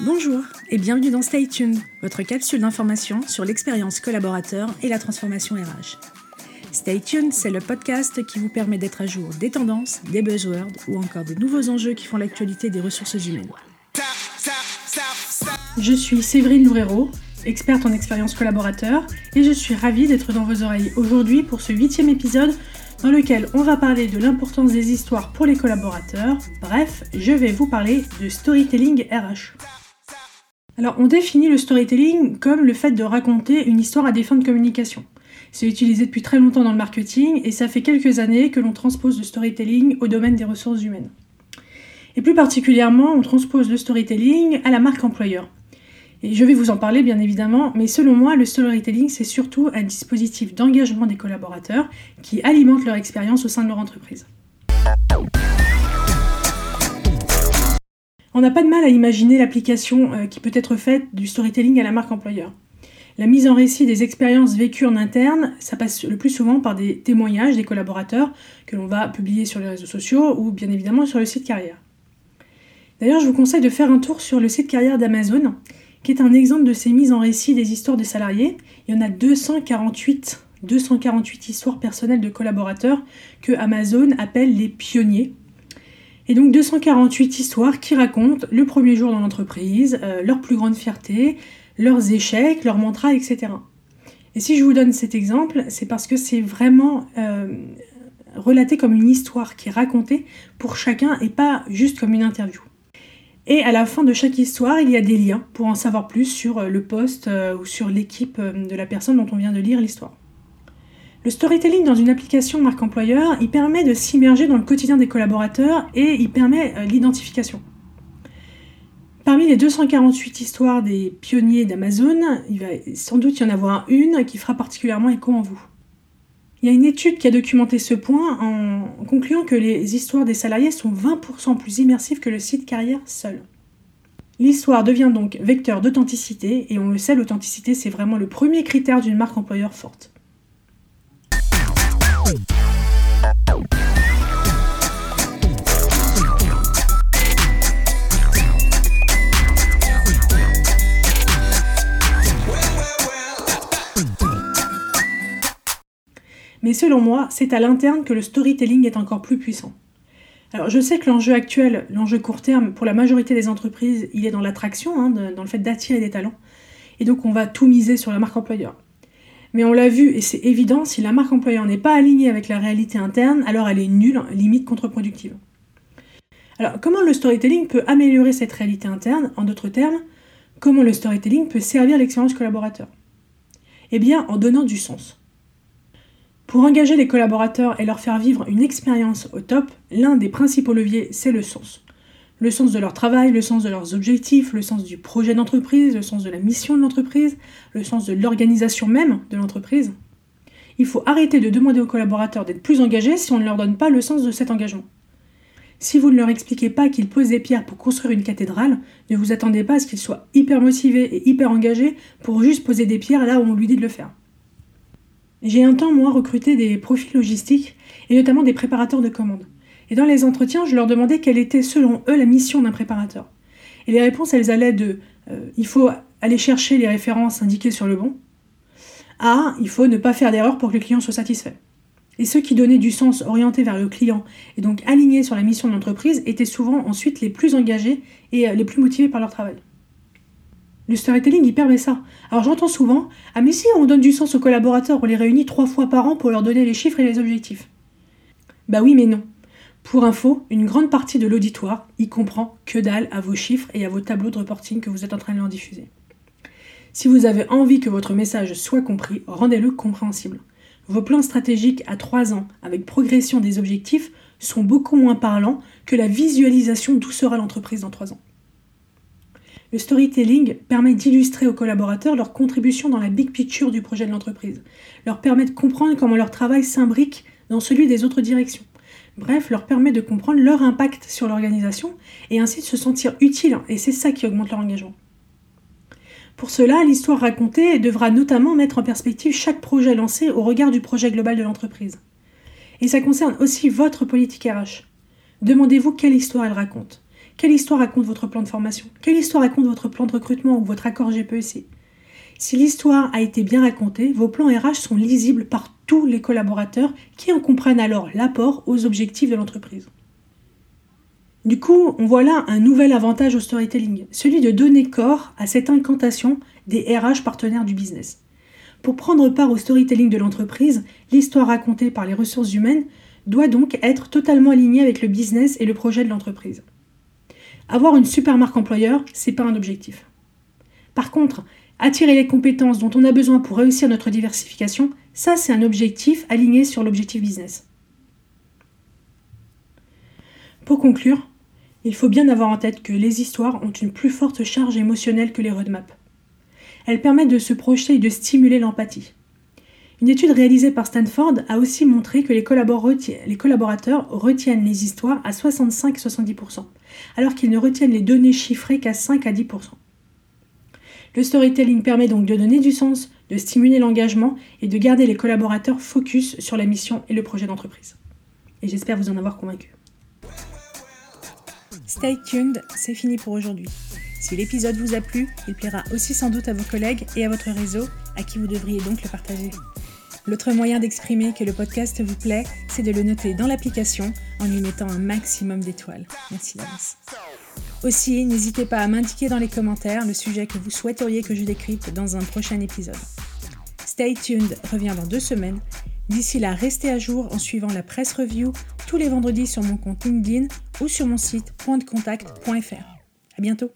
Bonjour et bienvenue dans Stay Tuned, votre capsule d'information sur l'expérience collaborateur et la transformation RH. Stay Tuned, c'est le podcast qui vous permet d'être à jour des tendances, des buzzwords ou encore des nouveaux enjeux qui font l'actualité des ressources humaines. Je suis Séverine Loureiro, experte en expérience collaborateur, et je suis ravie d'être dans vos oreilles aujourd'hui pour ce huitième épisode dans lequel on va parler de l'importance des histoires pour les collaborateurs. Bref, je vais vous parler de storytelling RH. Alors, on définit le storytelling comme le fait de raconter une histoire à des fins de communication. C'est utilisé depuis très longtemps dans le marketing et ça fait quelques années que l'on transpose le storytelling au domaine des ressources humaines. Et plus particulièrement, on transpose le storytelling à la marque employeur. Et je vais vous en parler bien évidemment, mais selon moi, le storytelling, c'est surtout un dispositif d'engagement des collaborateurs qui alimente leur expérience au sein de leur entreprise. On n'a pas de mal à imaginer l'application euh, qui peut être faite du storytelling à la marque employeur. La mise en récit des expériences vécues en interne, ça passe le plus souvent par des témoignages des collaborateurs que l'on va publier sur les réseaux sociaux ou bien évidemment sur le site carrière. D'ailleurs, je vous conseille de faire un tour sur le site carrière d'Amazon qui est un exemple de ces mises en récit des histoires des salariés. Il y en a 248, 248 histoires personnelles de collaborateurs que Amazon appelle les pionniers. Et donc 248 histoires qui racontent le premier jour dans l'entreprise, euh, leur plus grande fierté, leurs échecs, leurs mantras, etc. Et si je vous donne cet exemple, c'est parce que c'est vraiment euh, relaté comme une histoire qui est racontée pour chacun et pas juste comme une interview. Et à la fin de chaque histoire, il y a des liens pour en savoir plus sur euh, le poste ou sur l'équipe de la personne dont on vient de lire l'histoire. Le storytelling dans une application marque employeur, il permet de s'immerger dans le quotidien des collaborateurs et il permet l'identification. Parmi les 248 histoires des pionniers d'Amazon, il va sans doute y en avoir une qui fera particulièrement écho en vous. Il y a une étude qui a documenté ce point en concluant que les histoires des salariés sont 20% plus immersives que le site carrière seul. L'histoire devient donc vecteur d'authenticité, et on le sait, l'authenticité c'est vraiment le premier critère d'une marque employeur forte. Mais selon moi, c'est à l'interne que le storytelling est encore plus puissant. Alors je sais que l'enjeu actuel, l'enjeu court terme, pour la majorité des entreprises, il est dans l'attraction, hein, dans le fait d'attirer des talents. Et donc on va tout miser sur la marque employeur. Mais on l'a vu, et c'est évident, si la marque employeur n'est pas alignée avec la réalité interne, alors elle est nulle, limite contre-productive. Alors comment le storytelling peut améliorer cette réalité interne? En d'autres termes, comment le storytelling peut servir l'expérience collaborateur? Eh bien en donnant du sens. Pour engager les collaborateurs et leur faire vivre une expérience au top, l'un des principaux leviers, c'est le sens. Le sens de leur travail, le sens de leurs objectifs, le sens du projet d'entreprise, le sens de la mission de l'entreprise, le sens de l'organisation même de l'entreprise. Il faut arrêter de demander aux collaborateurs d'être plus engagés si on ne leur donne pas le sens de cet engagement. Si vous ne leur expliquez pas qu'ils posent des pierres pour construire une cathédrale, ne vous attendez pas à ce qu'ils soient hyper motivés et hyper engagés pour juste poser des pierres là où on lui dit de le faire. J'ai un temps, moi, recruté des profils logistiques, et notamment des préparateurs de commandes. Et dans les entretiens, je leur demandais quelle était, selon eux, la mission d'un préparateur. Et les réponses, elles allaient de euh, il faut aller chercher les références indiquées sur le bon à il faut ne pas faire d'erreur pour que le client soit satisfait. Et ceux qui donnaient du sens orienté vers le client et donc alignés sur la mission de l'entreprise étaient souvent ensuite les plus engagés et euh, les plus motivés par leur travail. Le storytelling, il permet ça. Alors j'entends souvent Ah, mais si on donne du sens aux collaborateurs, on les réunit trois fois par an pour leur donner les chiffres et les objectifs. Bah oui, mais non. Pour info, une grande partie de l'auditoire y comprend que dalle à vos chiffres et à vos tableaux de reporting que vous êtes en train de leur diffuser. Si vous avez envie que votre message soit compris, rendez-le compréhensible. Vos plans stratégiques à trois ans, avec progression des objectifs, sont beaucoup moins parlants que la visualisation d'où sera l'entreprise dans trois ans. Le storytelling permet d'illustrer aux collaborateurs leur contribution dans la big picture du projet de l'entreprise, leur permet de comprendre comment leur travail s'imbrique dans celui des autres directions. Bref, leur permet de comprendre leur impact sur l'organisation et ainsi de se sentir utile, et c'est ça qui augmente leur engagement. Pour cela, l'histoire racontée devra notamment mettre en perspective chaque projet lancé au regard du projet global de l'entreprise. Et ça concerne aussi votre politique RH. Demandez-vous quelle histoire elle raconte. Quelle histoire raconte votre plan de formation? Quelle histoire raconte votre plan de recrutement ou votre accord GPEC Si l'histoire a été bien racontée, vos plans RH sont lisibles par tous les collaborateurs qui en comprennent alors l'apport aux objectifs de l'entreprise. Du coup, on voit là un nouvel avantage au storytelling, celui de donner corps à cette incantation des RH partenaires du business. Pour prendre part au storytelling de l'entreprise, l'histoire racontée par les ressources humaines doit donc être totalement alignée avec le business et le projet de l'entreprise. Avoir une super marque employeur, c'est pas un objectif. Par contre, attirer les compétences dont on a besoin pour réussir notre diversification, ça c'est un objectif aligné sur l'objectif business. Pour conclure, il faut bien avoir en tête que les histoires ont une plus forte charge émotionnelle que les roadmaps. Elles permettent de se projeter et de stimuler l'empathie. Une étude réalisée par Stanford a aussi montré que les, collaborateurs retiennent les histoires à 65-70%, alors qu'ils ne retiennent les données chiffrées qu'à 5 à 10%. Le storytelling permet donc de donner du sens, de stimuler l'engagement et de garder les collaborateurs focus sur la mission et le projet d'entreprise. Et j'espère vous en avoir convaincu. Stay tuned, c'est fini pour aujourd'hui. Si l'épisode vous a plu, il plaira aussi sans doute à vos collègues et à votre réseau, à qui vous devriez donc le partager. L'autre moyen d'exprimer que le podcast vous plaît, c'est de le noter dans l'application en lui mettant un maximum d'étoiles. Merci d'avance. Aussi, n'hésitez pas à m'indiquer dans les commentaires le sujet que vous souhaiteriez que je décrypte dans un prochain épisode. Stay tuned revient dans deux semaines. D'ici là, restez à jour en suivant la presse review tous les vendredis sur mon compte LinkedIn ou sur mon site pointdecontact.fr. À bientôt.